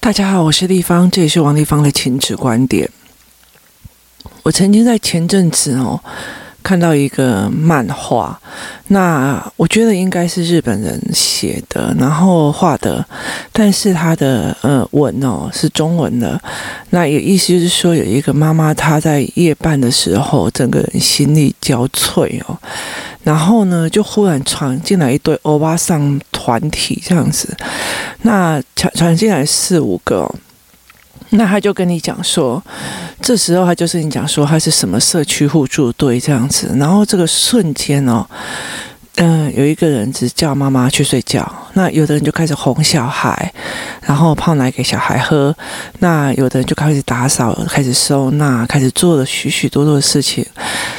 大家好，我是立方，这也是王立方的亲子观点。我曾经在前阵子哦。看到一个漫画，那我觉得应该是日本人写的，然后画的，但是他的呃文哦是中文的，那也意思就是说有一个妈妈她在夜半的时候，整个人心力交瘁哦，然后呢就忽然闯进来一堆欧巴桑团体这样子，那闯闯进来四五个。那他就跟你讲说，这时候他就是你讲说他是什么社区互助队这样子，然后这个瞬间哦，嗯、有一个人只叫妈妈去睡觉，那有的人就开始哄小孩，然后泡奶给小孩喝，那有的人就开始打扫，开始收纳，开始做了许许多多的事情，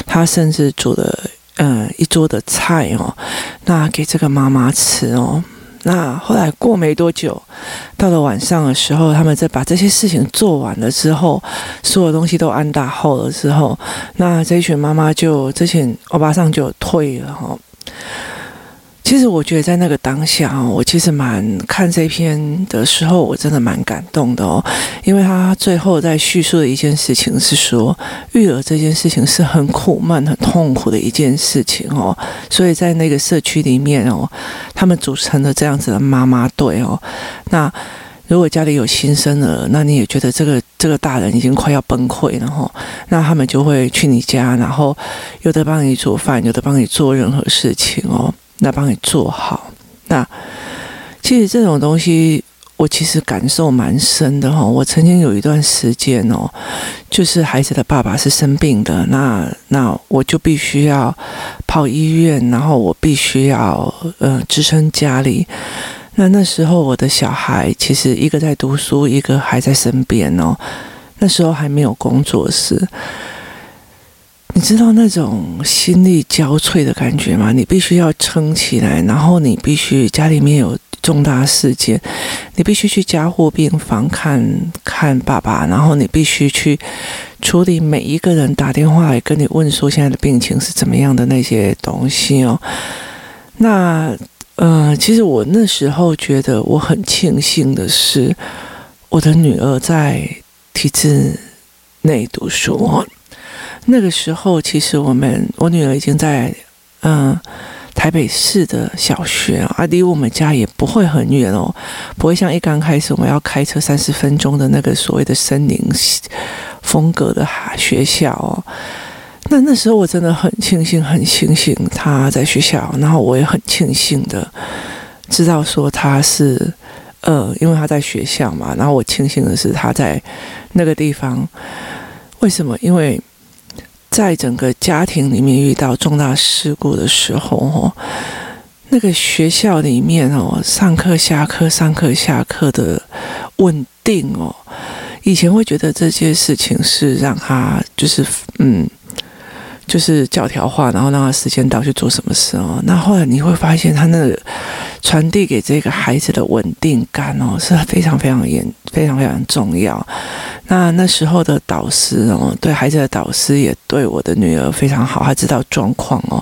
他甚至煮了嗯、一桌的菜哦，那给这个妈妈吃哦。那后来过没多久，到了晚上的时候，他们在把这些事情做完了之后，所有东西都安打好了之后，那这一群妈妈就之前欧巴桑就退了哈。其实我觉得在那个当下哦，我其实蛮看这篇的时候，我真的蛮感动的哦，因为他最后在叙述的一件事情是说，育儿这件事情是很苦闷、很痛苦的一件事情哦，所以在那个社区里面哦，他们组成了这样子的妈妈队哦。那如果家里有新生儿，那你也觉得这个这个大人已经快要崩溃了哈，那他们就会去你家，然后有的帮你煮饭，有的帮你做任何事情哦。来帮你做好。那其实这种东西，我其实感受蛮深的哈。我曾经有一段时间哦，就是孩子的爸爸是生病的，那那我就必须要跑医院，然后我必须要呃支撑家里。那那时候我的小孩其实一个在读书，一个还在身边哦。那时候还没有工作室。你知道那种心力交瘁的感觉吗？你必须要撑起来，然后你必须家里面有重大事件，你必须去加护病房看看爸爸，然后你必须去处理每一个人打电话来跟你问说现在的病情是怎么样的那些东西哦。那呃，其实我那时候觉得我很庆幸的是，我的女儿在体制内读书。那个时候，其实我们我女儿已经在嗯、台北市的小学啊，离我们家也不会很远哦，不会像一刚开始我们要开车三十分钟的那个所谓的森林风格的哈学校哦。那那时候我真的很庆幸，很庆幸她在学校，然后我也很庆幸的知道说她是呃，因为她在学校嘛，然后我庆幸的是她在那个地方，为什么？因为在整个家庭里面遇到重大事故的时候，哦，那个学校里面哦，上课下课、上课下课的稳定哦，以前会觉得这些事情是让他就是嗯。就是教条化，然后让他时间到去做什么事哦。那后来你会发现，他那个传递给这个孩子的稳定感哦，是非常非常严、非常非常重要。那那时候的导师哦，对孩子的导师也对我的女儿非常好，他知道状况哦。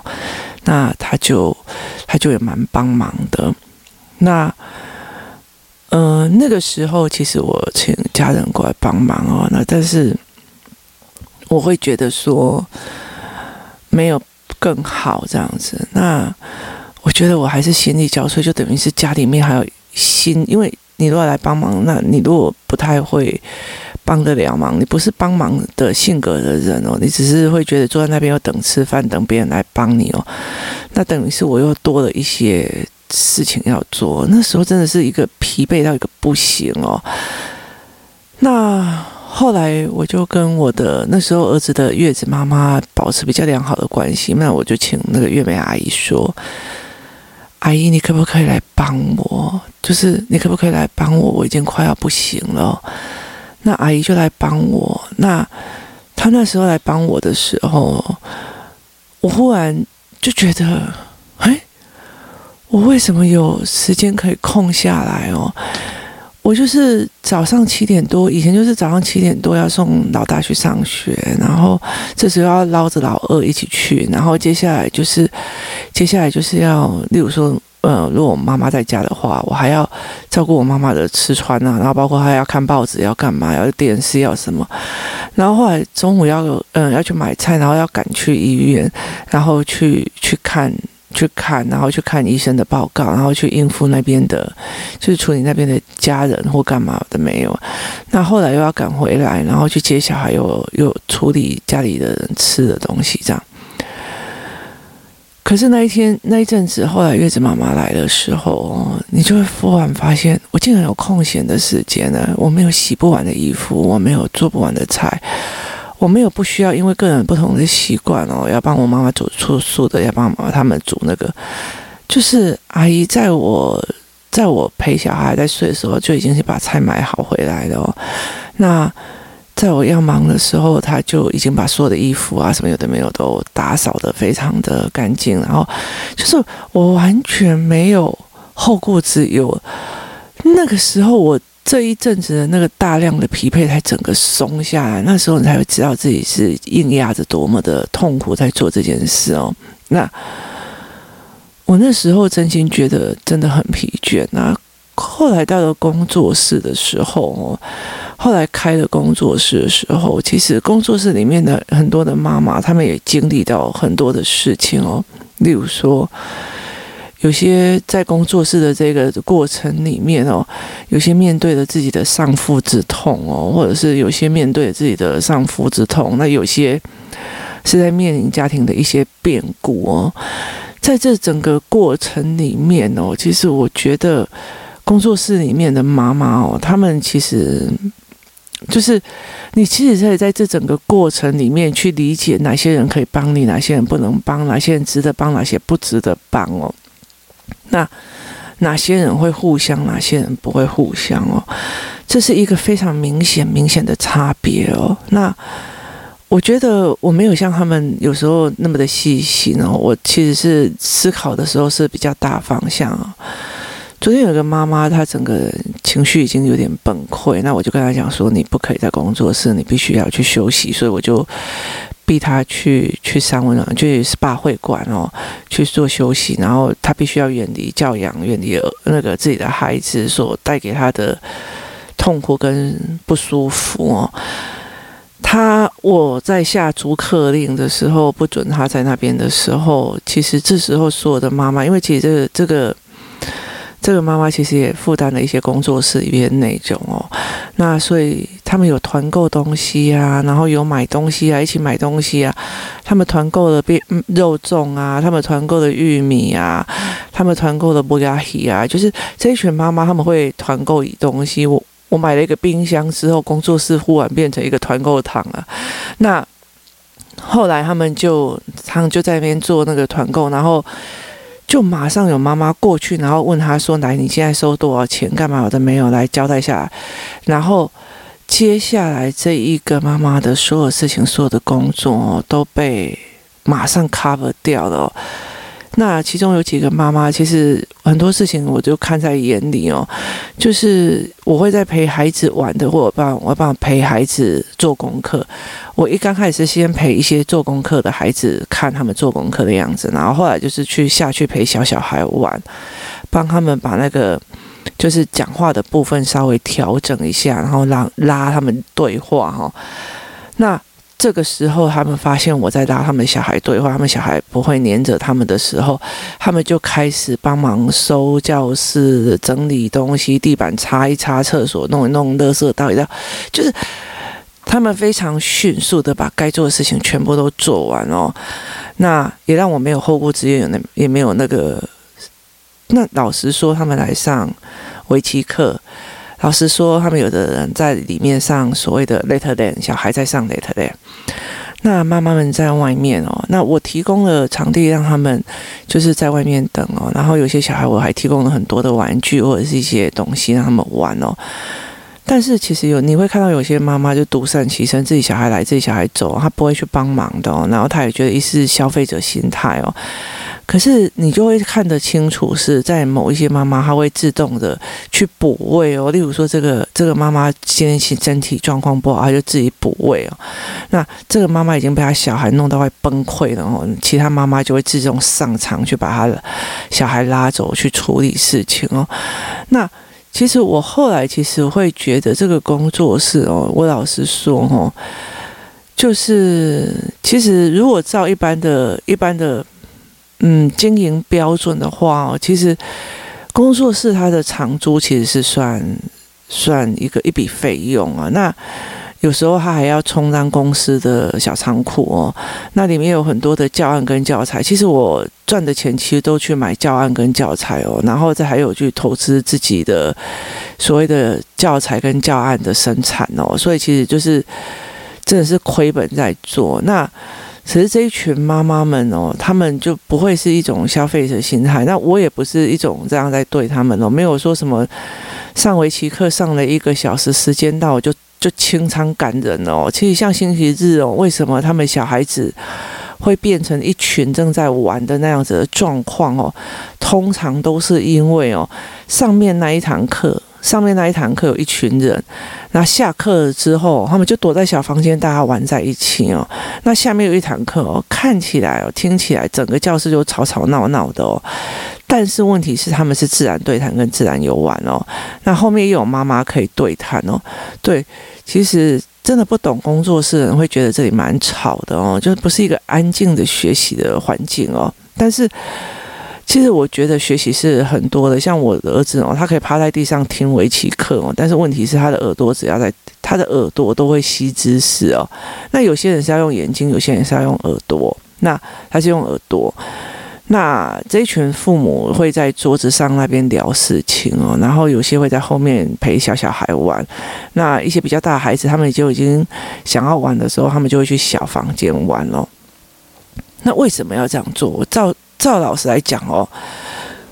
那他就他就也蛮帮忙的。那呃，那个时候其实我请家人过来帮忙哦。那但是我会觉得说。没有更好这样子，那我觉得我还是心力交瘁，就等于是家里面还有心，因为你如果来帮忙，那你如果不太会帮得了忙，你不是帮忙的性格的人哦，你只是会觉得坐在那边要等吃饭，等别人来帮你哦，那等于是我又多了一些事情要做，那时候真的是一个疲惫到一个不行哦，那。后来我就跟我的那时候儿子的月子妈妈保持比较良好的关系，那我就请那个月美阿姨说：“阿姨，你可不可以来帮我？就是你可不可以来帮我？我已经快要不行了。”那阿姨就来帮我。那她那时候来帮我的时候，我忽然就觉得，哎，我为什么有时间可以空下来哦？我就是早上七点多，以前就是早上七点多要送老大去上学，然后这时候要捞着老二一起去，然后接下来就是接下来就是要，例如说，呃，如果我妈妈在家的话，我还要照顾我妈妈的吃穿啊，然后包括还要看报纸，要干嘛，要电视，要什么。然后后来中午要嗯要去买菜，然后要赶去医院，然后去去看去看，然后去看医生的报告，然后去应付那边的，就是处理那边的家人或干嘛的没有。那后来又要赶回来，然后去接小孩，又又处理家里的人吃的东西，这样。可是那一天那一阵子，后来月子妈妈来的时候，你就会忽然发现，我竟然有空闲的时间呢。我没有洗不完的衣服，我没有做不完的菜，我没有不需要因为个人不同的习惯哦，要帮我妈妈煮粗素的，要帮妈妈他们煮那个。就是阿姨在我在我陪小孩在睡的时候，就已经是把菜买好回来了哦。那。在我要忙的时候，他就已经把所有的衣服啊什么有的没有都打扫得非常的干净，然后就是我完全没有后顾之忧。那个时候，我这一阵子的那个大量的疲惫才整个松下来。那时候你才会知道自己是硬压着多么的痛苦在做这件事哦。那我那时候真心觉得真的很疲倦啊。后来到了工作室的时候哦。后来开了工作室的时候，其实工作室里面的很多的妈妈，她们也经历到很多的事情哦。例如说，有些在工作室的这个过程里面哦，有些面对了自己的丧父之痛哦，或者是有些面对自己的丧夫之痛，那有些是在面临家庭的一些变故哦。在这整个过程里面哦，其实我觉得工作室里面的妈妈哦，他们其实。就是你其实可以在这整个过程里面去理解哪些人可以帮你，哪些人不能帮，哪些人值得帮，哪些不值得帮哦。那哪些人会互相，哪些人不会互相哦？这是一个非常明显、明显的差别哦。那我觉得我没有像他们有时候那么的细心哦。我其实是思考的时候是比较大方向哦。昨天有个妈妈，她整个情绪已经有点崩溃，那我就跟她讲说，你不可以在工作室，你必须要去休息，所以我就逼他去去三温暖，去 SPA 会馆哦，去做休息，然后他必须要远离教养，远离那个自己的孩子所带给他的痛苦跟不舒服哦。他我在下逐客令的时候，不准他在那边的时候，其实这时候所有的妈妈，因为其实这个这个。这个妈妈其实也负担了一些工作室里面内容哦，那所以他们有团购东西啊，然后有买东西啊，一起买东西啊。他们团购的变肉粽啊，他们团购的玉米啊，他们团购的布加希啊，就是这一群妈妈他们会团购东西。我我买了一个冰箱之后，工作室忽然变成一个团购堂了。那后来他们就他们就在那边做那个团购，然后。就马上有妈妈过去，然后问他说：“来，你现在收多少钱？干嘛？我都没有来交代下来。”然后接下来这一个妈妈的所有事情、所有的工作哦，都被马上 cover 掉了。那其中有几个妈妈，其实很多事情我就看在眼里哦，就是我会在陪孩子玩的，或者帮我帮陪孩子做功课。我一刚开始是先陪一些做功课的孩子看他们做功课的样子，然后后来就是去下去陪小小孩玩，帮他们把那个就是讲话的部分稍微调整一下，然后让拉他们对话哈。那这个时候，他们发现我在拉他们小孩对话，他们小孩不会黏着他们的时候，他们就开始帮忙收教室、整理东西、地板擦一擦、厕所弄一弄、垃圾倒一倒，就是他们非常迅速的把该做的事情全部都做完哦。那也让我没有后顾之忧，那也没有那个。那老实说，他们来上围棋课。老实说，他们有的人在里面上所谓的 Later Day，小孩在上 Later Day，那妈妈们在外面哦。那我提供了场地让他们就是在外面等哦。然后有些小孩我还提供了很多的玩具或者是一些东西让他们玩哦。但是其实有你会看到有些妈妈就独善其身，自己小孩来自己小孩走，她不会去帮忙的哦。然后她也觉得一是消费者心态哦。可是你就会看得清楚，是在某一些妈妈，她会自动的去补位哦。例如说，这个这个妈妈今天身体状况不好，她就自己补位哦。那这个妈妈已经被她小孩弄到快崩溃了哦，其他妈妈就会自动上场去把她的小孩拉走去处理事情哦。那其实我后来其实会觉得这个工作室哦，我老实说哦，就是其实如果照一般的、一般的嗯经营标准的话哦，其实工作室它的长租其实是算算一个一笔费用啊，那。有时候他还要充当公司的小仓库哦，那里面有很多的教案跟教材。其实我赚的钱其实都去买教案跟教材哦，然后再还有去投资自己的所谓的教材跟教案的生产哦，所以其实就是真的是亏本在做。那其实这一群妈妈们哦，他们就不会是一种消费者心态，那我也不是一种这样在对他们哦，没有说什么上围棋课上了一个小时，时间到就。就清仓赶人哦，其实像星期日哦，为什么他们小孩子会变成一群正在玩的那样子的状况哦？通常都是因为哦，上面那一堂课。上面那一堂课有一群人，那下课之后，他们就躲在小房间，大家玩在一起哦。那下面有一堂课哦，看起来哦，听起来整个教室就吵吵闹闹的哦。但是问题是，他们是自然对谈跟自然游玩哦。那后面又有妈妈可以对谈哦。对，其实真的不懂工作室的人会觉得这里蛮吵的哦，就是不是一个安静的学习的环境哦。但是。其实我觉得学习是很多的，像我的儿子哦，他可以趴在地上听围棋课哦，但是问题是他的耳朵只要在他的耳朵都会吸知识哦。那有些人是要用眼睛，有些人是要用耳朵，那他是用耳朵。那这一群父母会在桌子上那边聊事情哦，然后有些会在后面陪小小孩玩。那一些比较大的孩子，他们就已经想要玩的时候，他们就会去小房间玩哦。那为什么要这样做？我照。赵老师来讲哦，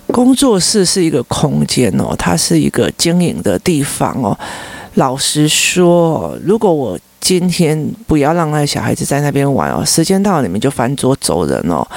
工作室是一个空间哦，它是一个经营的地方哦。老实说，如果我今天不要让那小孩子在那边玩哦，时间到了你们就翻桌走人哦。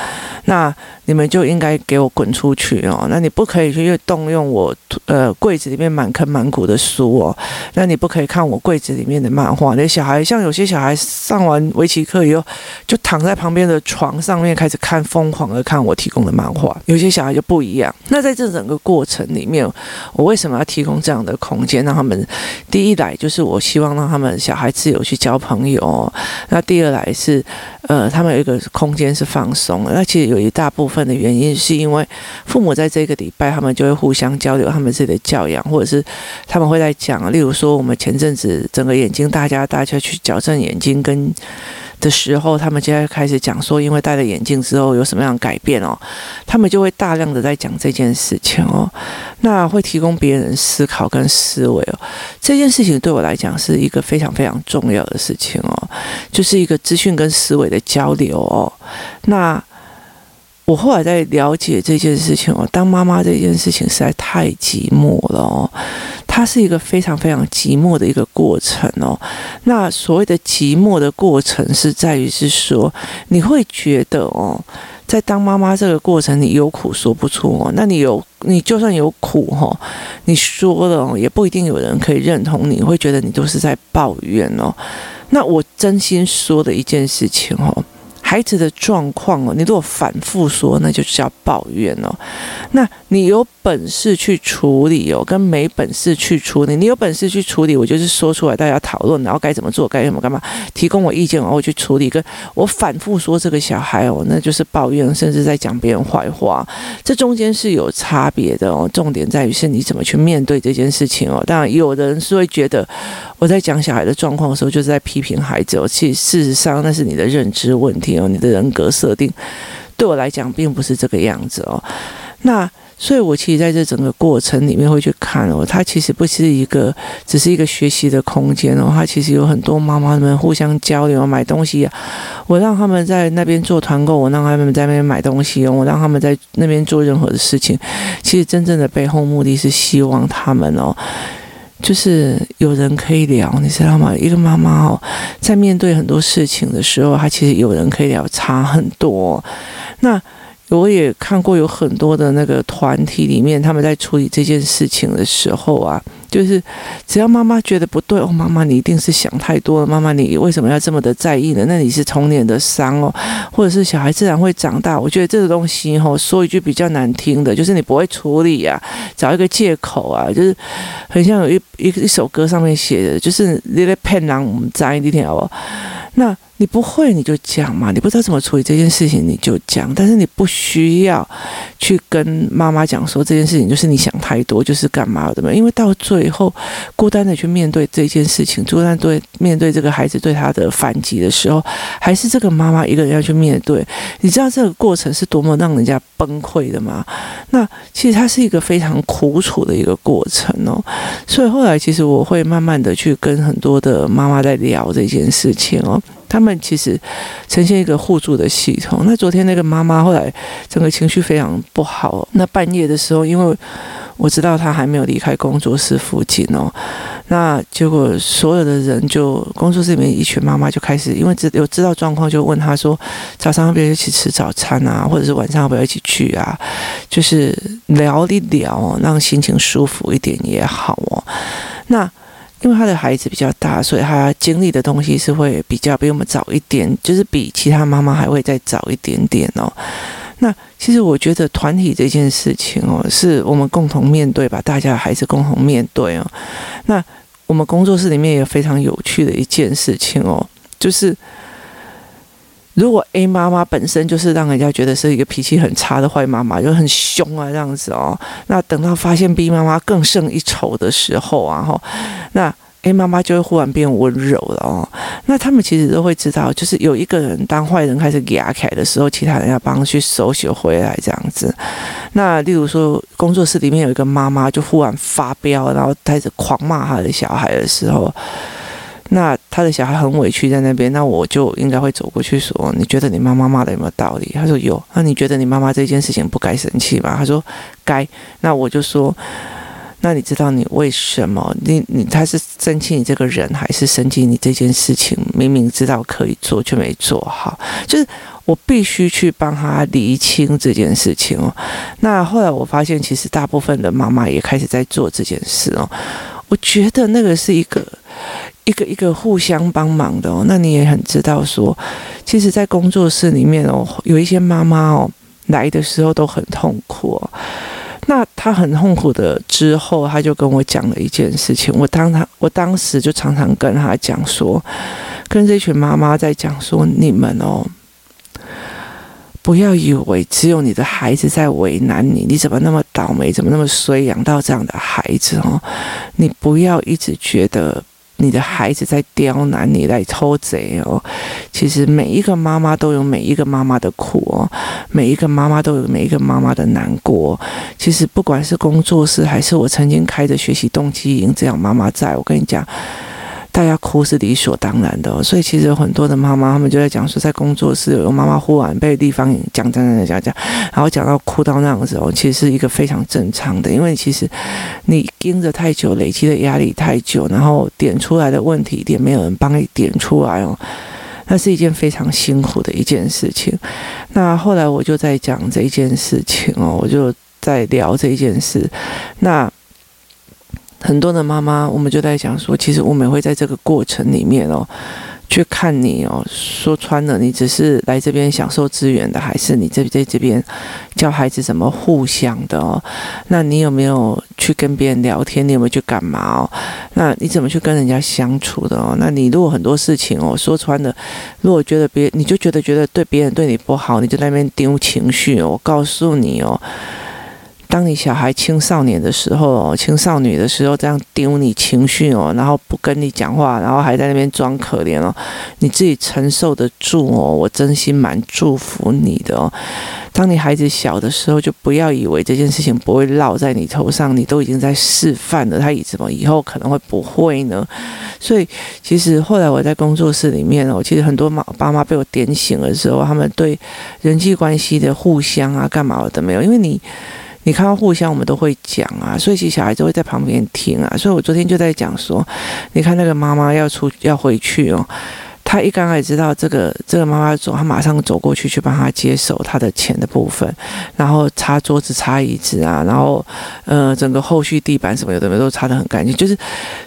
那你们就应该给我滚出去哦！那你不可以去动用我呃柜子里面满坑满谷的书哦。那你不可以看我柜子里面的漫画。那小孩像有些小孩上完围棋课以后，就躺在旁边的床上面开始看，疯狂的看我提供的漫画。有些小孩就不一样。那在这整个过程里面，我为什么要提供这样的空间，让他们第一来就是我希望让他们小孩自由去交朋友。那第二来是呃，他们有一个空间是放松的。那其实有一大部分。的原因是因为父母在这个礼拜，他们就会互相交流他们自己的教养，或者是他们会在讲，例如说我们前阵子整个眼睛，大家大家去矫正眼睛跟的时候，他们就会开始讲说，因为戴了眼镜之后有什么样的改变哦，他们就会大量的在讲这件事情哦，那会提供别人思考跟思维哦，这件事情对我来讲是一个非常非常重要的事情哦，就是一个资讯跟思维的交流哦，那。我后来在了解这件事情哦，当妈妈这件事情实在太寂寞了哦，它是一个非常非常寂寞的一个过程哦。那所谓的寂寞的过程是在于是说，你会觉得哦，在当妈妈这个过程，你有苦说不出哦。那你有，你就算有苦哈，你说了也不一定有人可以认同你，会觉得你都是在抱怨哦。那我真心说的一件事情哦。孩子的状况哦，你如果反复说，那就是叫抱怨哦。那你有本事去处理哦，跟没本事去处理。你有本事去处理，我就是说出来，大家讨论，然后该怎么做，该怎么干嘛，提供我意见，然后我去处理。跟我反复说这个小孩哦，那就是抱怨，甚至在讲别人坏话。这中间是有差别的哦。重点在于是你怎么去面对这件事情哦。当然，有的人是会觉得我在讲小孩的状况的时候，就是在批评孩子哦。其实事实上，那是你的认知问题。你的人格设定对我来讲并不是这个样子哦，那所以，我其实在这整个过程里面会去看哦，它其实不是一个只是一个学习的空间哦，它其实有很多妈妈们互相交流买东西啊，我让他们在那边做团购，我让他们在那边买东西，我让他们在那边做任何的事情，其实真正的背后目的是希望他们哦。就是有人可以聊，你知道吗？一个妈妈哦，在面对很多事情的时候，她其实有人可以聊，差很多。那我也看过有很多的那个团体里面，他们在处理这件事情的时候啊，就是只要妈妈觉得不对哦，妈妈你一定是想太多了，妈妈你为什么要这么的在意呢？那你是童年的伤哦，或者是小孩自然会长大。我觉得这个东西哈，说一句比较难听的，就是你不会处理啊，找一个借口啊，就是很像有一一一首歌上面写的，就是你在骗人，我们在一点好不？那。你不会你就讲嘛，你不知道怎么处理这件事情你就讲，但是你不需要去跟妈妈讲说这件事情就是你想太多，就是干嘛的嘛？因为到最后孤单的去面对这件事情，孤单对面对这个孩子对他的反击的时候，还是这个妈妈一个人要去面对。你知道这个过程是多么让人家崩溃的吗？那其实它是一个非常苦楚的一个过程哦。所以后来其实我会慢慢的去跟很多的妈妈在聊这件事情哦。他们其实呈现一个互助的系统。那昨天那个妈妈后来整个情绪非常不好。那半夜的时候，因为我知道她还没有离开工作室附近哦，那结果所有的人就工作室里面一群妈妈就开始，因为知有知道状况，就问她说：早上要不要一起吃早餐啊？或者是晚上要不要一起去啊？就是聊一聊，让心情舒服一点也好哦。那。因为他的孩子比较大，所以他经历的东西是会比较比我们早一点，就是比其他妈妈还会再早一点点哦。那其实我觉得团体这件事情哦，是我们共同面对吧，大家的孩子共同面对哦。那我们工作室里面也非常有趣的一件事情哦，就是。如果 A 妈妈本身就是让人家觉得是一个脾气很差的坏妈妈，就很凶啊这样子哦，那等到发现 B 妈妈更胜一筹的时候啊，哈，那 A 妈妈就会忽然变温柔了哦。那他们其实都会知道，就是有一个人当坏人开始压起来的时候，其他人要帮去收拾回来这样子。那例如说，工作室里面有一个妈妈就忽然发飙，然后开始狂骂他的小孩的时候。那他的小孩很委屈在那边，那我就应该会走过去说：“你觉得你妈妈骂的有没有道理？”他说有。那你觉得你妈妈这件事情不该生气吗？他说该。那我就说：“那你知道你为什么？你你他是生气你这个人，还是生气你这件事情？明明知道可以做却没做好，就是我必须去帮他厘清这件事情哦。那后来我发现，其实大部分的妈妈也开始在做这件事哦。我觉得那个是一个。一个一个互相帮忙的哦，那你也很知道说，其实，在工作室里面哦，有一些妈妈哦来的时候都很痛苦哦。那她很痛苦的之后，她就跟我讲了一件事情。我当她，我当时就常常跟她讲说，跟这群妈妈在讲说，你们哦，不要以为只有你的孩子在为难你，你怎么那么倒霉，怎么那么衰，养到这样的孩子哦？你不要一直觉得。你的孩子在刁难你，来偷贼哦。其实每一个妈妈都有每一个妈妈的苦哦，每一个妈妈都有每一个妈妈的难过。其实不管是工作室，还是我曾经开的学习动机营，这样妈妈在我跟你讲。大家哭是理所当然的，所以其实有很多的妈妈，他们就在讲说，在工作室有妈妈忽然被地方讲讲讲讲讲，然后讲到哭到那样子哦，其实是一个非常正常的，因为其实你盯着太久，累积的压力太久，然后点出来的问题点没有人帮你点出来哦，那是一件非常辛苦的一件事情。那后来我就在讲这一件事情哦，我就在聊这一件事，那。很多的妈妈，我们就在想说，其实我们会在这个过程里面哦，去看你哦。说穿了，你只是来这边享受资源的，还是你在在这边教孩子怎么互相的哦？那你有没有去跟别人聊天？你有没有去干嘛哦？那你怎么去跟人家相处的哦？那你如果很多事情哦，说穿了，如果觉得别你就觉得觉得对别人对你不好，你就在那边丢情绪哦。我告诉你哦。当你小孩青少年的时候，青少女的时候，这样丢你情绪哦，然后不跟你讲话，然后还在那边装可怜哦，你自己承受得住哦，我真心蛮祝福你的哦。当你孩子小的时候，就不要以为这件事情不会落在你头上，你都已经在示范了，他以怎么以后可能会不会呢？所以其实后来我在工作室里面哦，其实很多妈爸妈被我点醒的时候，他们对人际关系的互相啊，干嘛的没有，因为你。你看到互相，我们都会讲啊，所以其实小孩子会在旁边听啊。所以我昨天就在讲说，你看那个妈妈要出要回去哦，他一刚开始知道这个这个妈妈走，他马上走过去去帮他接手他的钱的部分，然后擦桌子、擦椅子啊，然后呃，整个后续地板什么有的没都擦得很干净，就是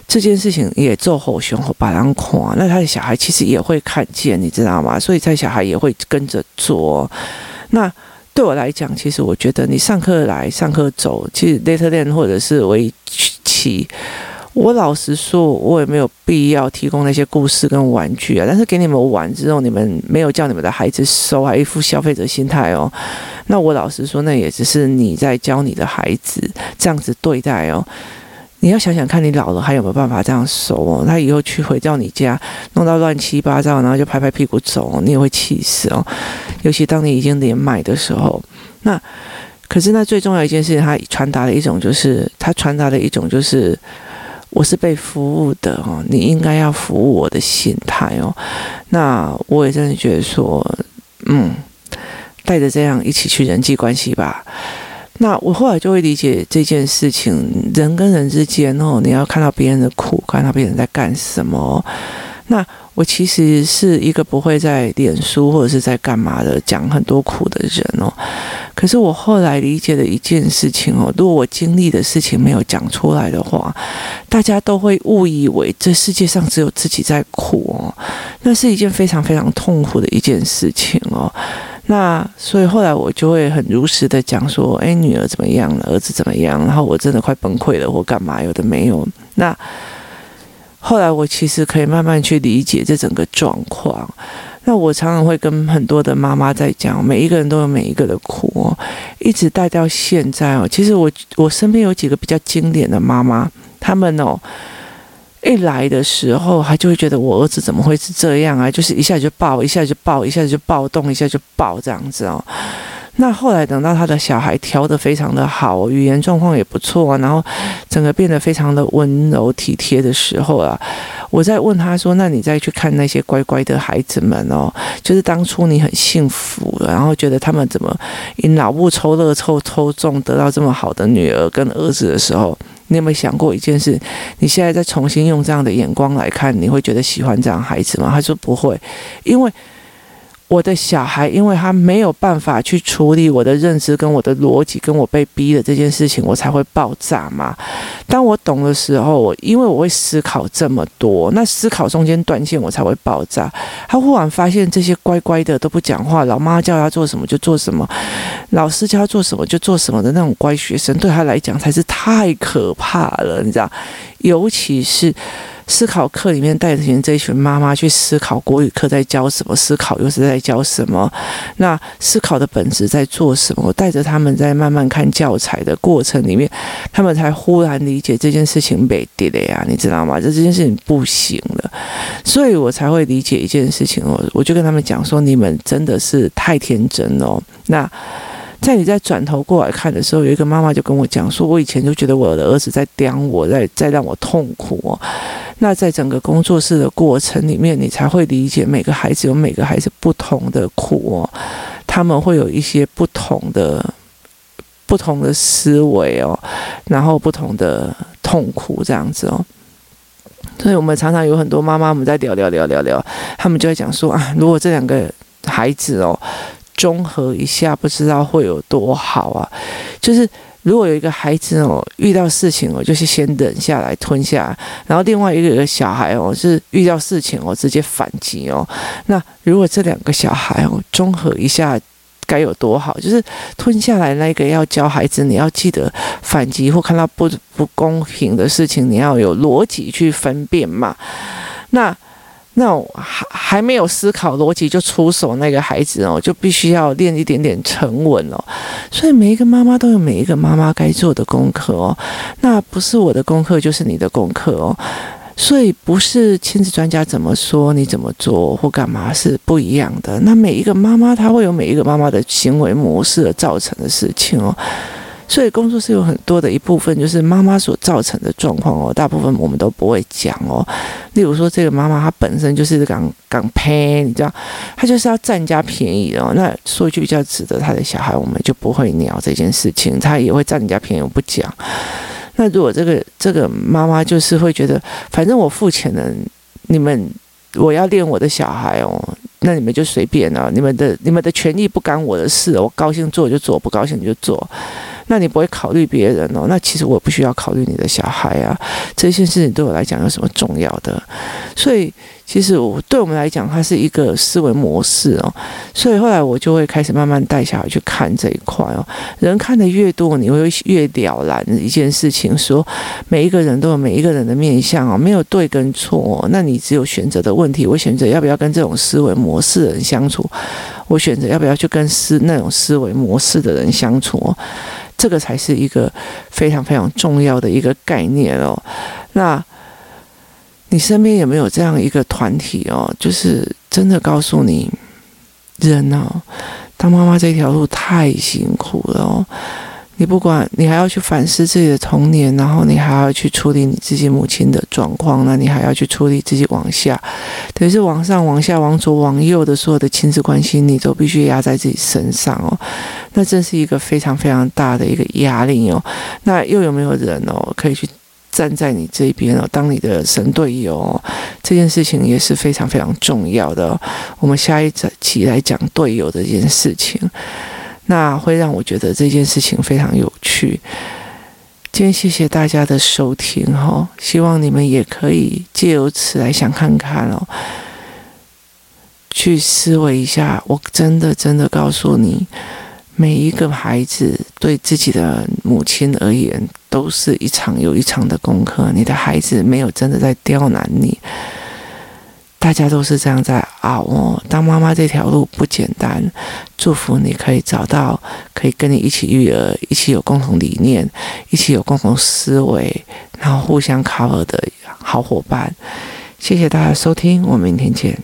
这件事情也做好胸口把人看，那他的小孩其实也会看见，你知道吗？所以他小孩也会跟着做。那对我来讲，其实我觉得你上课来上课走，其实 Laterland 或者是围棋。我老实说，我也没有必要提供那些故事跟玩具啊。但是给你们玩之后，你们没有叫你们的孩子收，还一副消费者心态哦。那我老实说，那也只是你在教你的孩子这样子对待哦。你要想想看，你老了还有没有办法这样收哦？他以后去回到你家，弄到乱七八糟，然后就拍拍屁股走，你也会气死哦。尤其当你已经连麦的时候，那可是那最重要一件事情，他传达的一种就是，他传达的一种就是。我是被服务的哦，你应该要服务我的心态哦。那我也真的觉得说，嗯，带着这样一起去人际关系吧。那我后来就会理解这件事情，人跟人之间哦，你要看到别人的苦，看到别人在干什么。那我其实是一个不会在脸书或者是在干嘛的讲很多苦的人哦。可是我后来理解的一件事情哦，如果我经历的事情没有讲出来的话，大家都会误以为这世界上只有自己在苦哦。那是一件非常非常痛苦的一件事情哦。那所以后来我就会很如实的讲说，哎，女儿怎么样了，儿子怎么样？然后我真的快崩溃了，或干嘛？有的没有那。后来我其实可以慢慢去理解这整个状况。那我常常会跟很多的妈妈在讲，每一个人都有每一个的苦，一直带到现在哦。其实我我身边有几个比较经典的妈妈，他们哦一来的时候，她就会觉得我儿子怎么会是这样啊？就是一下就爆，一下就爆，一下就暴动，一下就爆这样子哦。那后来等到他的小孩调得非常的好，语言状况也不错啊，然后整个变得非常的温柔体贴的时候啊，我在问他说：“那你再去看那些乖乖的孩子们哦，就是当初你很幸福，然后觉得他们怎么以脑部抽乐抽抽中得到这么好的女儿跟儿子的时候，你有没有想过一件事？你现在再重新用这样的眼光来看，你会觉得喜欢这样孩子吗？”他说：“不会，因为。”我的小孩，因为他没有办法去处理我的认知跟我的逻辑，跟我被逼的这件事情，我才会爆炸嘛。当我懂的时候，我因为我会思考这么多，那思考中间断线，我才会爆炸。他忽然发现这些乖乖的都不讲话，老妈叫他做什么就做什么，老师叫他做什么就做什么的那种乖学生，对他来讲才是太可怕了，你知道？尤其是。思考课里面带着这群妈妈去思考国语课在教什么，思考又是在教什么？那思考的本质在做什么？我带着他们在慢慢看教材的过程里面，他们才忽然理解这件事情没得了呀，你知道吗？这这件事情不行了，所以我才会理解一件事情哦。我就跟他们讲说，你们真的是太天真哦。那。在你再转头过来看的时候，有一个妈妈就跟我讲说：“我以前就觉得我的儿子在刁我，在在让我痛苦哦。那在整个工作室的过程里面，你才会理解每个孩子有每个孩子不同的苦哦，他们会有一些不同的不同的思维哦，然后不同的痛苦这样子哦。所以我们常常有很多妈妈，我们在聊聊聊聊聊，他们就会讲说啊，如果这两个孩子哦。”综合一下，不知道会有多好啊！就是如果有一个孩子哦，遇到事情哦，就是先忍下来吞下，然后另外一个有个小孩哦，是遇到事情哦，直接反击哦。那如果这两个小孩哦，综合一下，该有多好？就是吞下来那个要教孩子，你要记得反击或看到不不公平的事情，你要有逻辑去分辨嘛。那。那还还没有思考逻辑就出手那个孩子哦，就必须要练一点点沉稳哦。所以每一个妈妈都有每一个妈妈该做的功课哦。那不是我的功课，就是你的功课哦。所以不是亲子专家怎么说你怎么做或干嘛是不一样的。那每一个妈妈她会有每一个妈妈的行为模式而造成的事情哦。所以工作室有很多的一部分就是妈妈所造成的状况哦，大部分我们都不会讲哦。例如说，这个妈妈她本身就是港港呸，你知道，她就是要占人家便宜哦。那说一句比较值得她的小孩，我们就不会聊这件事情，她也会占人家便宜，我不讲。那如果这个这个妈妈就是会觉得，反正我付钱了，你们我要练我的小孩哦，那你们就随便了，你们的你们的权利不干我的事，我高兴做就做，不高兴就做。那你不会考虑别人哦？那其实我不需要考虑你的小孩啊。这些事情对我来讲有什么重要的？所以其实我对我们来讲，它是一个思维模式哦。所以后来我就会开始慢慢带小孩去看这一块哦。人看得越多，你会越了然一件事情：说每一个人都有每一个人的面相哦，没有对跟错哦。那你只有选择的问题。我选择要不要跟这种思维模式的人相处？我选择要不要去跟思那种思维模式的人相处哦？这个才是一个非常非常重要的一个概念哦。那你身边有没有这样一个团体哦？就是真的告诉你，人哦，当妈妈这条路太辛苦了哦。你不管，你还要去反思自己的童年，然后你还要去处理你自己母亲的状况，那你还要去处理自己往下，等于是往上、往下、往左、往右的所有的亲子关系，你都必须压在自己身上哦。那这是一个非常非常大的一个压力哦。那又有没有人哦，可以去站在你这边哦，当你的神队友？这件事情也是非常非常重要的。我们下一期来讲队友这件事情。那会让我觉得这件事情非常有趣。今天谢谢大家的收听哈，希望你们也可以借由此来想看看哦，去思维一下。我真的真的告诉你，每一个孩子对自己的母亲而言，都是一场又一场的功课。你的孩子没有真的在刁难你。大家都是这样在熬哦。当妈妈这条路不简单，祝福你可以找到可以跟你一起育儿、一起有共同理念、一起有共同思维，然后互相考核的好伙伴。谢谢大家收听，我们明天见。